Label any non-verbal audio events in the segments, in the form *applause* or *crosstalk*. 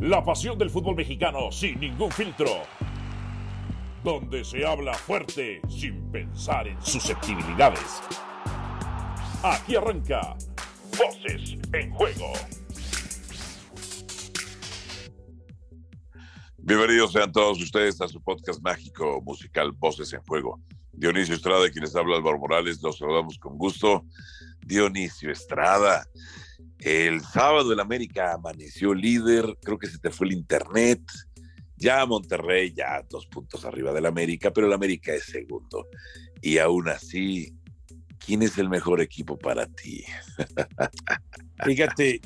La pasión del fútbol mexicano sin ningún filtro. Donde se habla fuerte sin pensar en susceptibilidades. Aquí arranca Voces en Juego. Bienvenidos sean todos ustedes a su podcast mágico musical Voces en Juego. Dionisio Estrada, quienes habla Álvaro Morales, los saludamos con gusto. Dionisio Estrada, el sábado el América amaneció líder, creo que se te fue el internet. Ya Monterrey, ya dos puntos arriba del América, pero el América es segundo. Y aún así, ¿quién es el mejor equipo para ti? *laughs* Fíjate,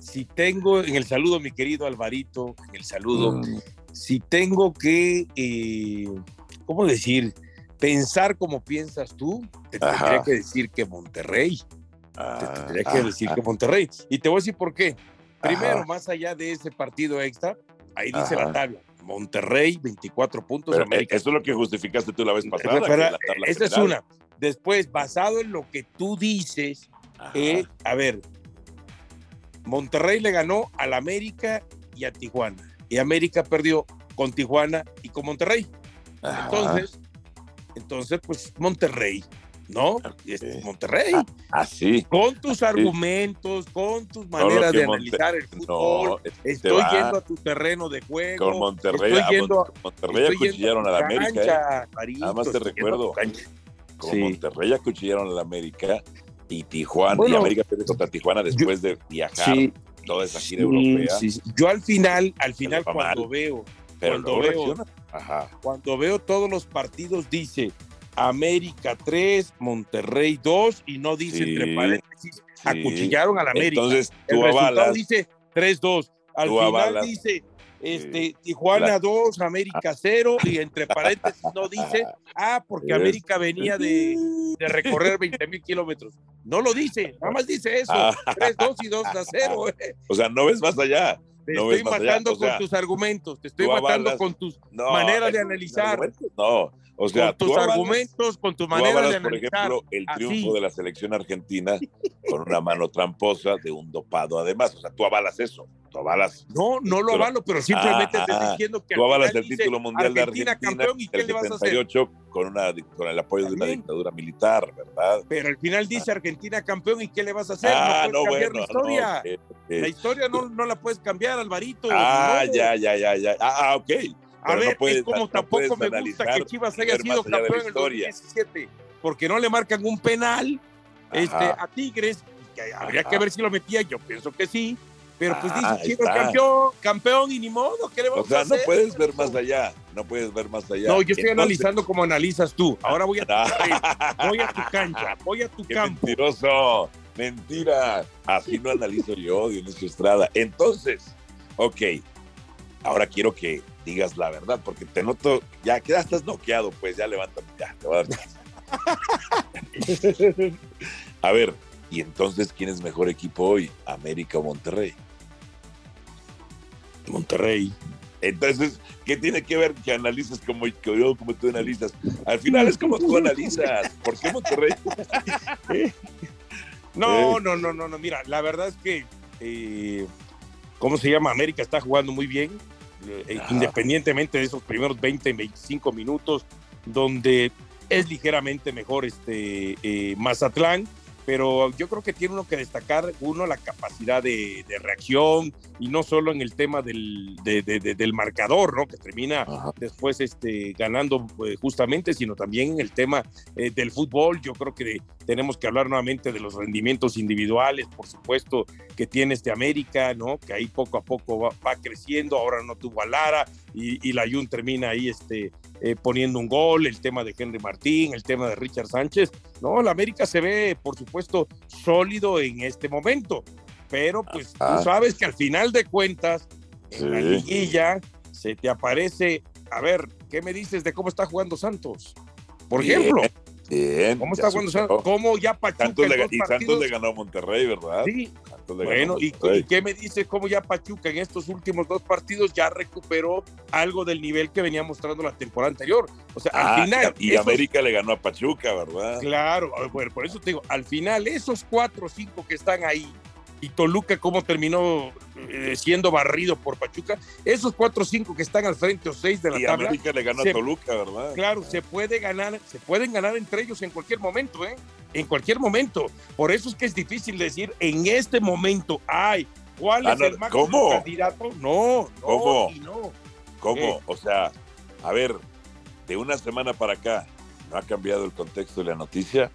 si tengo en el saludo, mi querido Alvarito, en el saludo, mm. si tengo que, eh, ¿cómo decir? Pensar como piensas tú, te tendría que decir que Monterrey. Te tendría que decir que Monterrey. Y te voy a decir por qué. Primero, más allá de ese partido extra, ahí dice la tabla. Monterrey, 24 puntos. Eh, América. Eso es lo que justificaste tú la vez pasada. esa es una. Después, basado en lo que tú dices, eh, a ver, Monterrey le ganó al América y a Tijuana. Y América perdió con Tijuana y con Monterrey. Entonces, entonces, pues Monterrey, ¿no? Este, Monterrey. Así. Ah, con tus argumentos, con tus maneras de analizar el fútbol. estoy yendo a tu terreno de juego. Con Monterrey. Estoy yendo, a Monterrey acuchillaron a la América. ¿eh? Nada más te recuerdo. Con Monterrey acuchillaron a la América y Tijuana. y América perdió contra Tijuana después de viajar toda esa gira europea. Yo al final, al final cuando veo. cuando veo, cuando veo todos los partidos dice América 3, Monterrey 2 y no dice entre paréntesis, acuchillaron a la América. Entonces tú El avalas. dice 3-2. Al final dice este, Tijuana 2, América 0 y entre *laughs* paréntesis no dice, ah, porque América venía de, de recorrer 20 mil kilómetros. No lo dice, nada más dice eso, 3-2 y 2-0. *laughs* Eh. O sea, no ves más allá. Te estoy matando con tus argumentos, te estoy matando con tus maneras de analizar. No, o sea, con tus argumentos, con tu manera de analizar. Por ejemplo, el triunfo de la selección argentina con una mano tramposa de un dopado además. O sea, tú avalas eso. Tú avalas. No, no lo avalo, pero simplemente estoy ah, diciendo que. Tú avalas el título mundial de Argentina. campeón, ¿y qué le vas a hacer? Con, una, con el apoyo de una dictadura militar, ¿verdad? Pero al final dice Argentina campeón, ¿y qué le vas a hacer? Ah, no puedes cambiar la historia. la historia no, no la puedes cambiar, Alvarito. Ah, ya, ya, ya, ya. Ah, ok. A ver, es como tampoco me gusta que Chivas haya sido campeón en el 2017, porque no le marcan un penal este, a Tigres, que habría que ver si lo metía, yo pienso que sí, pero pues dice ah, Chivas campeón, campeón y ni modo, ¿qué le vamos o sea, a hacer? no puedes ver más allá, no puedes ver más allá. No, yo estoy analizando como analizas tú, ahora voy a *laughs* tu, voy a tu cancha, voy a tu Qué campo. mentiroso, mentira, así no analizo yo, Dionisio Estrada. Entonces, ok, ahora quiero que digas la verdad, porque te noto, ya que ya estás noqueado, pues ya levántate, ya, te voy a dar. *laughs* a ver, y entonces, ¿quién es mejor equipo hoy? ¿América o Monterrey? Monterrey. Entonces, ¿qué tiene que ver que analices como yo, como tú analizas? Al final es como tú analizas. ¿Por qué Monterrey? *laughs* no, no, no, no, no. Mira, la verdad es que, eh, ¿cómo se llama? América está jugando muy bien. Eh, independientemente de esos primeros 20, 25 minutos, donde es ligeramente mejor este eh, Mazatlán, pero yo creo que tiene uno que destacar, uno, la capacidad de, reacción y no solo en el tema del, del marcador, ¿no? Que termina después este, ganando eh, justamente, sino también en el tema eh, del fútbol. Yo creo que tenemos que hablar nuevamente de los rendimientos individuales, por supuesto, que tiene este América, ¿no? Que ahí poco a poco va, creciendo, ahora no tuvo a Lara y, y la Jun termina ahí este, eh, poniendo un gol, el tema de Henry Martín, el tema de Richard Sánchez. No, la América se ve, por supuesto, sólido en este momento, pero pues tú sabes que al final de cuentas, en la liguilla, se te aparece, a ver, ¿qué me dices de cómo está jugando Santos? Por ejemplo. ¿Cómo está jugando Santos? ¿Cómo ya Pachuca Santos le, y Santos le ganó a Monterrey, ¿verdad? Sí. Bueno, ¿y, qué me dice cómo ya Pachuca en estos últimos dos partidos ya recuperó algo del nivel que venía mostrando la temporada anterior? O sea, al ah, final. Y América le ganó a Pachuca, ¿verdad? Claro, bueno, por eso te digo, al final, esos cuatro o cinco que están ahí, y Toluca cómo terminó eh, siendo barrido por Pachuca. Esos cuatro o cinco que están al frente o seis de la y tabla. América le ganó se- a Toluca, ¿verdad? Claro, se puede ganar, se pueden ganar entre ellos en cualquier momento, ¿eh? En cualquier momento. Por eso es que es difícil decir en este momento, ay, ¿cuál Ah, es no, el máximo ¿cómo? candidato? No, no, ¿Cómo? y no. ¿Cómo? Eh. O sea, a ver, de una semana para acá, ¿no ha cambiado el contexto de la noticia?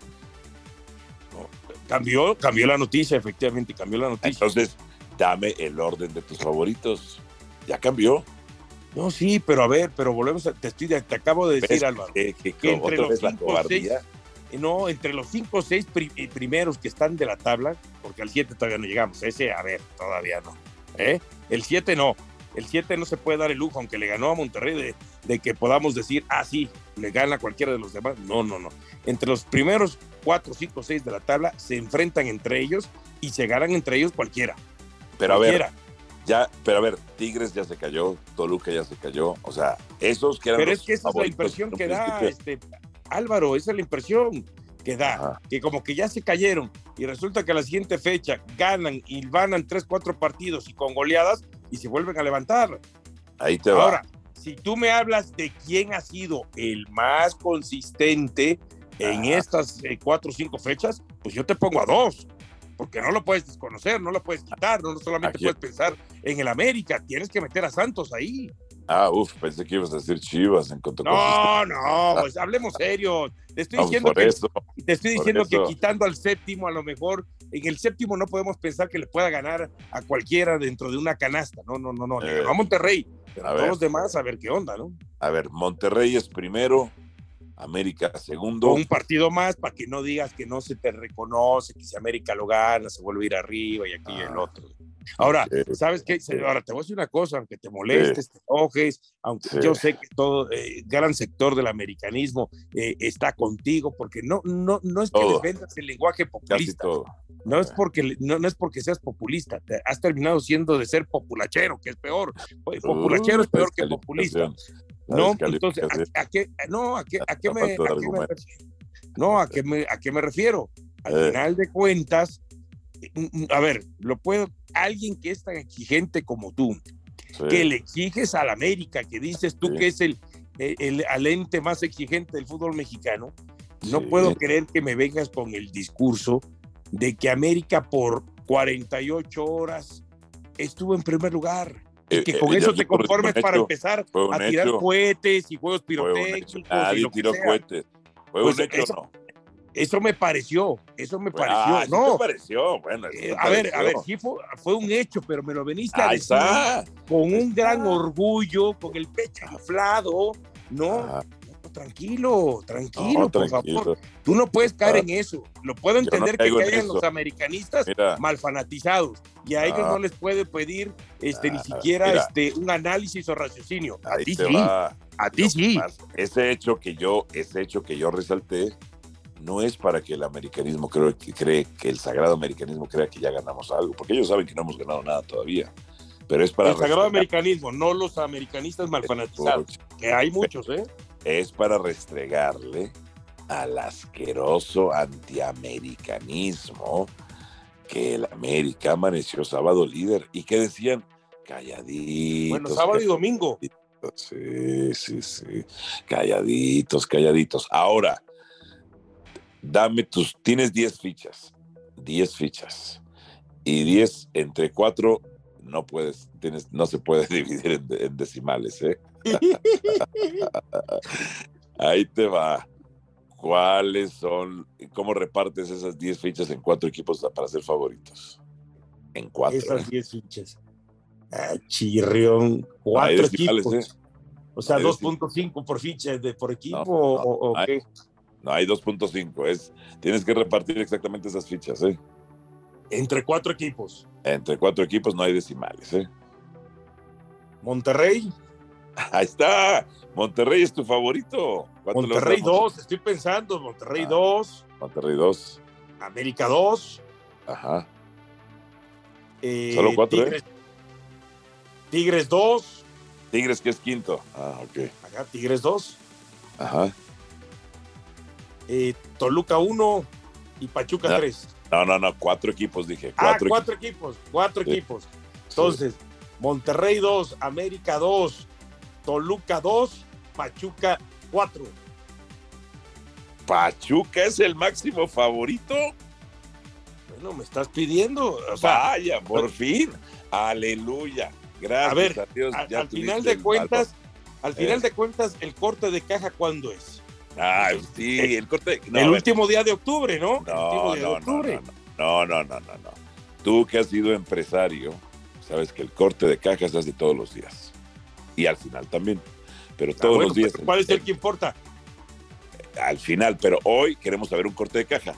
Cambió, cambió la noticia, efectivamente, cambió la noticia. Entonces, dame el orden de tus favoritos. Ya cambió. No, sí, pero a ver, pero volvemos a, te, estoy, te acabo de ¿Ves decir, Álvaro. que, que- que entre los cinco? Eh, No, entre los cinco o seis eh, primeros que están de la tabla, porque al 7 todavía no llegamos. Ese, a ver, todavía no. ¿eh? El 7 no. El 7 no se puede dar el lujo, aunque le ganó a Monterrey, de, de que podamos decir, ah, sí, le gana a cualquiera de los demás. No, no, no. Entre los primeros 4, 5, 6 de la tabla se enfrentan entre ellos y se ganan entre ellos cualquiera. Pero a ver, ya, pero a ver, Tigres ya se cayó, Toluca ya se cayó. O sea, esos que eran Pero los es que esa es la impresión en que da, este, Álvaro, esa es la impresión que da, Ajá. que como que ya se cayeron y resulta que a la siguiente fecha ganan y ganan tres, cuatro partidos y con goleadas y se vuelven a levantar. Ahí te va. Ahora, si tú me hablas de quién ha sido el más consistente en estas eh, cuatro o cinco fechas, pues yo te pongo a dos. Porque no lo puedes desconocer, no lo puedes quitar, no solamente Aquí- puedes pensar en el América, tienes que meter a Santos ahí. Ah, uf, pensé que ibas a decir Chivas en cuanto No, no, *laughs* pues hablemos serios. Te estoy No, diciendo que eso. te estoy diciendo que quitando al séptimo, a lo mejor en el séptimo no podemos pensar que le pueda ganar a cualquiera dentro de una canasta. No, no, no, no. Le Eh, ganó a Monterrey, pero a a todos ver. los demás a ver qué onda, ¿no? A ver, Monterrey es primero, América segundo. Un partido más para que no digas que no se te reconoce, que si América lo gana, se vuelve a ir arriba y aquí y el Ah. otro. Ahora. ¿sabes qué? Ahora te voy a decir una cosa, aunque te molestes, te enojes, aunque Sí. yo sé que todo eh, gran sector del americanismo eh, está contigo, porque no, no, no es que Todo. les vendas el lenguaje populista, no es porque no, no es porque seas populista, te- has terminado siendo de ser populachero, que es peor. Pues, Populachero es peor que populista. No, entonces. ¿a, a qué, no, a qué, a qué *laughs* me, a qué? No, ¿a qué me, a qué me refiero? Al Eh. final de cuentas, mm, mm, a ver, lo puedo, alguien que es tan exigente como tú, Sí. que le exiges al América, que dices tú Sí. que es el, el, el- ente más exigente del fútbol mexicano, no Sí. puedo creer que me vengas con el discurso de que América por 48 horas estuvo en primer lugar. Y Eh, que eh, con eso te conformes para empezar a tirar hecho. cohetes y juegos pirotécnicos. y Nadie lo que tiró sea. cohetes. ¿Fue Pues un hecho eso- o no? Eso me pareció, eso me pareció. Ah, no, te pareció. Bueno, eh, a ver, a ver, sí fue, fue un hecho, pero me lo veniste a Ahí decir está. con un gran orgullo, con el pecho inflado. No, Ah, no, tranquilo, tranquilo, no, por tranquilo. favor. Tú no puedes caer Ah. en eso. Lo puedo Yo no entender que caigan los americanistas Mira, mal fanatizados y a ellos Ah. no les puede pedir este, ni Ah, siquiera mira. este, un análisis o raciocinio. A ti sí, va. a ti sí. Ese hecho que yo, ese hecho que yo resalté, no es para que el americanismo creo que cree que el sagrado americanismo crea que ya ganamos algo, porque ellos saben que no hemos ganado nada todavía. Pero es para El sagrado americanismo, no los americanistas mal fanatizados, que hay muchos, ¿eh? Es para restregarle al asqueroso antiamericanismo que el América amaneció sábado líder y que decían calladitos. Bueno, sábado y domingo. Sí, sí, sí. Calladitos, calladitos. Ahora, dame tus. Tienes 10 fichas. 10 fichas. Y 10 entre 4 no puedes, tienes, no se puede *laughs* dividir en, en decimales, ¿eh? Ahí te va. ¿Cuáles son, cómo repartes esas 10 fichas en cuatro equipos para ser favoritos? En cuatro. Esas ¿eh? 10 fichas. Ah, chirrión. Cuatro decimales, equipos. ¿eh? O sea, Hay 2.5 por ficha de, por equipo No, no, o hay- qué. No, hay 2.5. Es, tienes que repartir exactamente esas fichas, ¿eh? Entre cuatro equipos. Entre cuatro equipos no hay decimales, ¿eh? Monterrey, Ahí está. Monterrey es tu favorito. ¿Cuánto le vas a Monterrey dar a 2, estoy pensando, Monterrey Ah. 2, Monterrey 2. América 2, Ajá. eh, Solo cuatro, ¿eh? Tigres, Tigres 2, Tigres que es quinto. Ah, ok. acá Tigres 2, Ajá. eh, Toluca 1 y Pachuca Ah. 3. No, no, no, cuatro equipos, dije. Ah, Cuatro cuatro equipos, cuatro Sí. equipos. Entonces, Monterrey 2, América 2, Toluca 2, Pachuca 4. Pachuca es el máximo favorito. Bueno, me estás pidiendo. O sea, Vaya, por fin. Aleluya. Gracias A ver, Dios, al, ya al tuviste final de el cuentas, al final Eh. de cuentas, el corte de caja, ¿cuándo es? Ay, sí, el corte. no, el último día de octubre, ¿no? el No, último día de no, no, octubre. no, no, no, no, no. Tú que has sido empresario, sabes que el corte de cajas es de todos los días. Y al final también. Pero Ah, todos bueno, los días. ¿Cuál es el que importa? Al final, pero hoy queremos saber un corte de caja.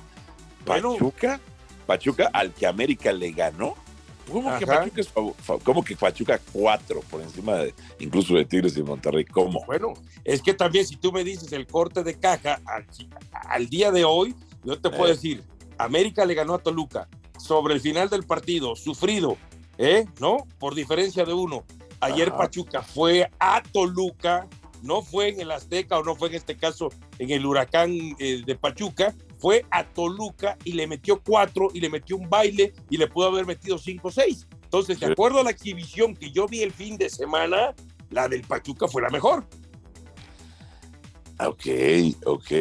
Bueno. Pachuca, Pachuca al que América le ganó. ¿Cómo que. Pachuca es ¿Cómo que Pachuca cuatro por encima de incluso de Tigres y Monterrey? ¿Cómo? Bueno, es que también si tú me dices el corte de caja al, al día de hoy, yo te puedo Eh. decir, América le ganó a Toluca sobre el final del partido, sufrido, ¿eh? ¿No? Por diferencia de uno. Ayer Ajá. Pachuca fue a Toluca, no fue en el Azteca o no fue en este caso en el Huracán eh, de Pachuca, fue a Toluca y le metió cuatro y le metió un baile y le pudo haber metido cinco o seis. Entonces, de acuerdo a la exhibición que yo vi el fin de semana, la del Pachuca fue la mejor. Ok, ok.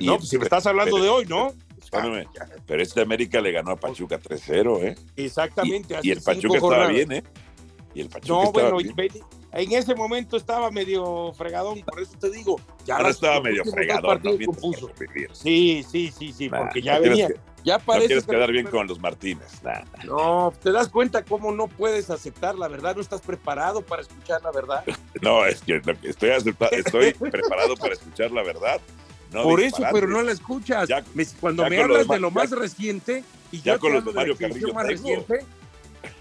No, pues si me estás hablando pero- de hoy, ¿no? Espérame, pero este América le ganó a Pachuca 3-0, ¿eh? Exactamente. Y, y el Pachuca estaba jornadas. bien, ¿eh? Y el Pachuca No, estaba bueno, bien. en ese momento estaba medio fregadón, por eso te digo. Ya Ahora estaba medio ¿no? vivir. Sí, sí, sí, sí, Nah, porque ya no quieres venía. que- ya No parece quieres que- quedar bien con los Martínez. Nah, nah. No, te das cuenta cómo no puedes aceptar la verdad, no estás preparado para escuchar la verdad. *laughs* No, es que estoy, estoy preparado para escuchar la verdad. No Por eso, pero no la escuchas. Ya- Me- cuando ya me hablas de lo más ya- reciente y ya yo con te los de Mario Carrillo más tengo. reciente,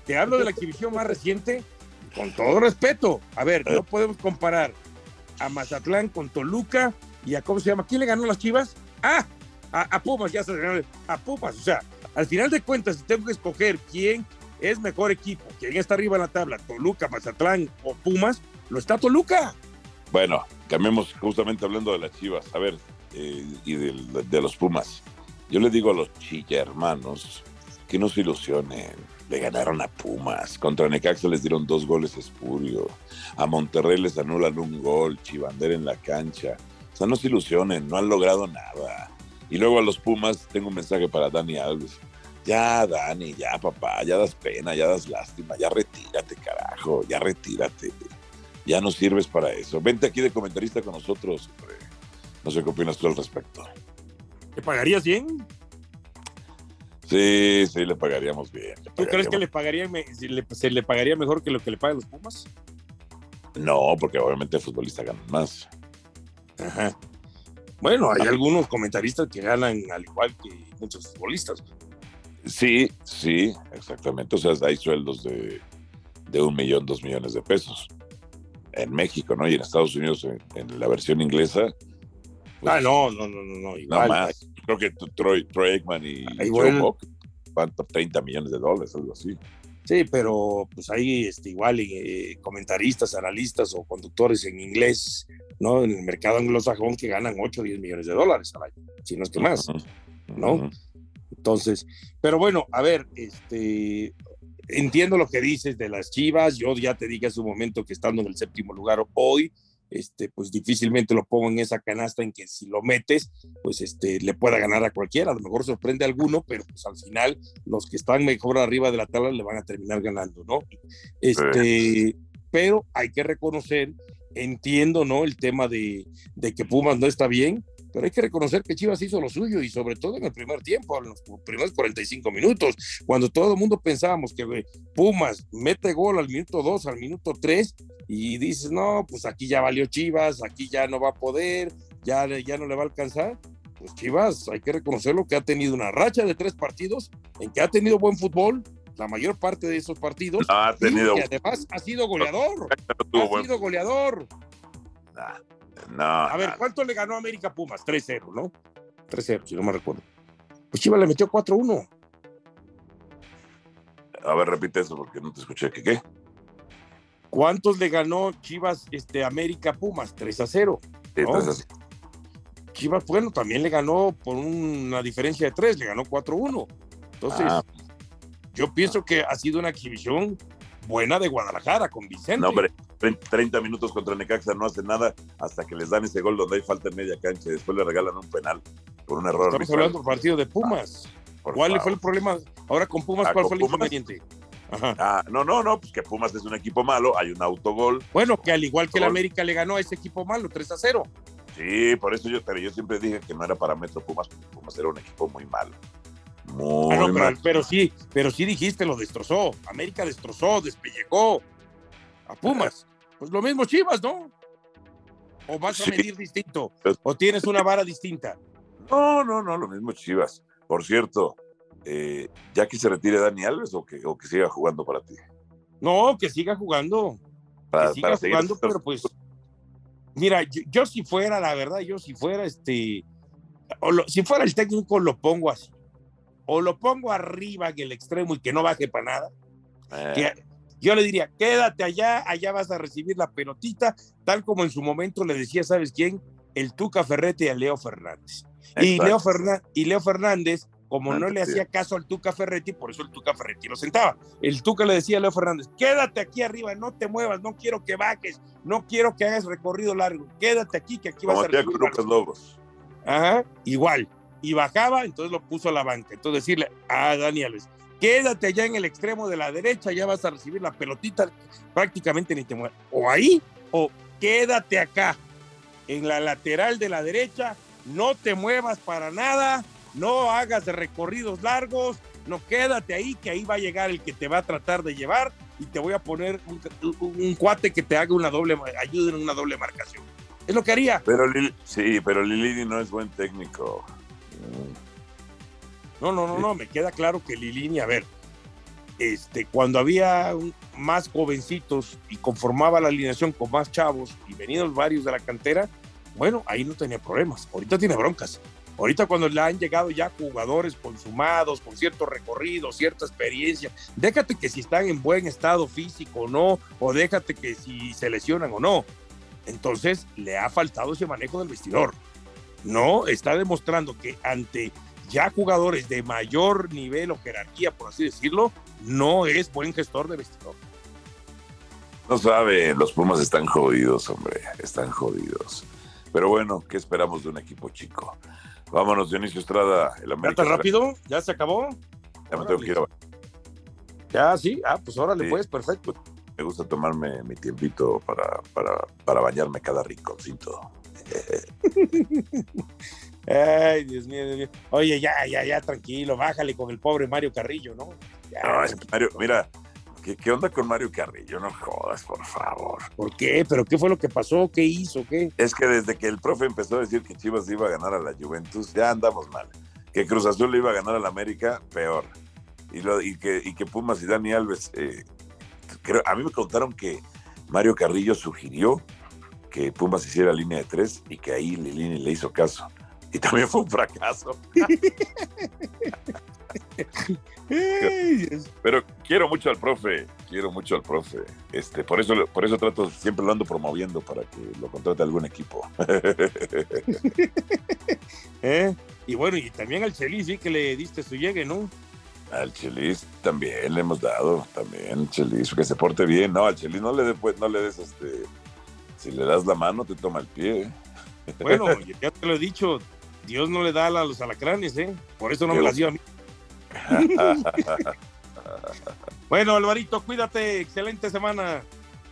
te hablo de la *laughs* exhibición más reciente, con todo respeto. A ver, no podemos comparar a Mazatlán con Toluca y a cómo se llama. ¿Quién le ganó las Chivas? Ah, a, a Pumas, ya se ganó. A Pumas, o sea, al final de cuentas, si tengo que escoger quién es mejor equipo, quién está arriba en la tabla, Toluca, Mazatlán o Pumas, lo está Toluca. Bueno, cambiemos justamente hablando de las Chivas. A ver, eh, y del- de, los Pumas. Yo le digo a los chilla hermanos que no se ilusionen. Le ganaron a Pumas. Contra Necaxa les dieron dos goles espurio. A Monterrey les anulan un gol. Chivander en la cancha. O sea, no se ilusionen. No han logrado nada. Y luego a los Pumas tengo un mensaje para Dani Alves. Ya, Dani, ya, papá, ya das pena, ya das lástima, ya retírate, carajo, ya retírate. Ya no sirves para eso. Vente aquí de comentarista con nosotros, hombre. No sé qué opinas tú al respecto. ¿Te pagarías bien? Sí, sí, le pagaríamos bien. le ¿Tú crees que le le- se le pagaría mejor que lo que le pagan los Pumas? No, porque obviamente el futbolista gana más. Ajá. Bueno, hay algunos comentaristas que ganan al igual que muchos futbolistas. Sí, sí, exactamente. O sea, hay sueldos de, de un millón, dos millones de pesos. En México, ¿no? Y en Estados Unidos, en, en la versión inglesa. pues, ah, no, no, no, no, no, No más. Creo que Troy, Troy Aikman y igual. Joe Buck, ¿cuánto? 30 millones de dólares, algo así. Sí, pero pues hay este, igual eh, comentaristas, analistas o conductores en inglés, ¿no? En el mercado anglosajón que ganan 8 o 10 millones de dólares al año, si no es que más. ¿no? Ujú. Entonces, pero bueno, a ver, este, entiendo lo que dices de las Chivas. Yo ya te dije hace un momento que estando en el séptimo lugar hoy, este, pues difícilmente lo pongo en esa canasta en que si lo metes, pues este, le pueda ganar a cualquiera. A lo mejor sorprende a alguno, pero pues al final los que están mejor arriba de la tabla le van a terminar ganando, ¿no? Este, pero hay que reconocer, entiendo, ¿no? El tema de, de que Pumas no está bien, pero hay que reconocer que Chivas hizo lo suyo y sobre todo en el primer tiempo, en los primeros 45 minutos, cuando todo el mundo pensábamos que Pumas mete gol al minuto 2, al minuto 3 y dices, no, pues aquí ya valió Chivas, aquí ya no va a poder, ya, ya no le va a alcanzar. Pues Chivas, hay que reconocerlo que ha tenido una racha de tres partidos en que ha tenido buen fútbol, la mayor parte de esos partidos, No, ha tenido. y además ha sido goleador, no tuvo ha sido goleador. Nah, no, A ver. ¿cuánto le ganó América Pumas? 3-0, ¿no? 3-0, si no me recuerdo. Pues Chivas le metió 4-1. A ver, repite eso porque no te escuché. ¿Qué qué? ¿Cuántos le ganó Chivas este, América Pumas? 3-0. Sí, No. entonces, Chivas, bueno, también le ganó por una diferencia de 3, le ganó 4-1. Entonces, Ah. yo pienso que ha sido una exhibición buena de Guadalajara con Vicente. No, hombre, 30 minutos contra Necaxa no hace nada hasta que les dan ese gol donde hay falta en media cancha y después le regalan un penal por un error. Estamos arbitral. hablando del partido de Pumas. Por ¿Cuál favor. fue el problema? Ahora con Pumas, Ah, ¿cuál con fue el Pumas. inconveniente? Ajá. Ah, no, no, no, pues que Pumas es un equipo malo, hay un autogol. Bueno, que al igual que el. América le ganó a ese equipo malo, 3 a 0. Sí, por eso yo, pero yo siempre dije que no era parámetro Pumas, porque Pumas era un equipo muy malo. Muy Ah, no, pero, malo. pero sí, pero sí dijiste, lo destrozó. América destrozó, despellejó a Pumas. Pues lo mismo Chivas, ¿no? ¿O vas Sí. a medir distinto? ¿O tienes una vara distinta? No, no, no, lo mismo Chivas. Por cierto, eh, ¿ya que se retire Dani Alves o que, o que siga jugando para ti? No, que siga jugando. Para, que siga para seguir- jugando, pero pues. Mira, yo, yo si fuera, la verdad, yo si fuera este. o lo- si fuera el técnico, lo pongo así. O lo pongo arriba en el extremo y que no baje para nada. Eh, que yo le diría, quédate allá, allá vas a recibir la pelotita, tal como en su momento le decía, ¿sabes quién? El Tuca Ferretti a Leo Fernández. Y. Leo, Ferna- y Leo Fernández, como no le hacía caso al Tuca Ferretti, por eso el Tuca Ferretti lo sentaba. El Tuca le decía a Leo Fernández, quédate aquí arriba, no te muevas, no quiero que bajes, no quiero que hagas recorrido largo, quédate aquí, que aquí vas Como a recibir Lucas Lobos. Ajá, igual. Y bajaba, entonces lo puso a la banca. Entonces decirle a Dani Alves, quédate allá en el extremo de la derecha, ya vas a recibir la pelotita, prácticamente ni te muevas. O ahí, o quédate acá, en la lateral de la derecha, no te muevas para nada, no hagas recorridos largos, no quédate ahí, que ahí va a llegar el que te va a tratar de llevar y te voy a poner un, cuate que te haga una doble, ayude en una doble marcación. Es lo que haría. Pero sí, pero Lilini no es buen técnico. No, no, no, no, me queda claro que Lilini, a ver, este, cuando había más jovencitos y conformaba la alineación con más chavos y venidos varios de la cantera, bueno, ahí no tenía problemas. Ahorita tiene broncas. Ahorita cuando le han llegado ya jugadores consumados, con cierto recorrido, cierta experiencia, déjate que si están en buen estado físico o no, o déjate que si se lesionan o no. Entonces le ha faltado ese manejo del vestidor. No, está demostrando que ante ya jugadores de mayor nivel o jerarquía, por así decirlo, no es buen gestor de vestidor. No sabe, los Pumas están jodidos, hombre, están jodidos. Pero bueno, ¿qué esperamos de un equipo chico? Vámonos, Dionisio Estrada, el ¿Ya América. tan rápido? ¿Ya se acabó? Ya me tengo que ir a- Ya, sí. Ah, pues órale, Sí. pues, perfecto. Me gusta tomarme mi tiempito para, para, para bañarme cada rinconcito. *laughs* Ay, Dios mío, Dios mío. Oye, ya, ya, ya, tranquilo, bájale con el pobre Mario Carrillo, ¿no? Ya. No, es que Mario, mira, ¿qué, qué onda con Mario Carrillo? No jodas, por favor. ¿Por qué? ¿Pero qué fue lo que pasó? ¿Qué hizo? ¿Qué? Es que desde que el profe empezó a decir que Chivas iba a ganar a la Juventus, ya andamos mal. Que Cruz Azul le iba a ganar a la América, peor. Y, lo, y, que, y que Pumas y Dani Alves, eh, creo, a mí me contaron que Mario Carrillo sugirió que Pumas hiciera línea de tres y que ahí Lilini le hizo caso. Y también fue un fracaso. Pero quiero mucho al profe, quiero mucho al profe. Este, por eso, por eso trato, siempre lo ando promoviendo para que lo contrate algún equipo. *laughs* ¿Eh? Y bueno, y también al Chelis, sí que le diste su llegue, ¿no? Al Chelis también le hemos dado, también Chelis, que se porte bien. No, al Chelis no le, de- pues, no le des este. Si le das la mano, te toma el pie. Bueno, *laughs* ya te lo he dicho, Dios no le da a los alacranes, ¿eh? Por eso no me las dio a mí. *laughs* Bueno, Alvarito, cuídate, excelente semana.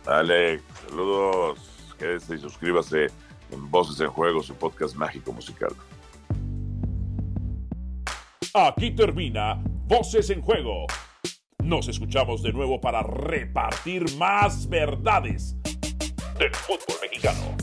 Dale, saludos, quédese y suscríbase en Voces en Juego, su podcast mágico musical. Aquí termina Voces en Juego. Nos escuchamos de nuevo para repartir más verdades del fútbol mexicano.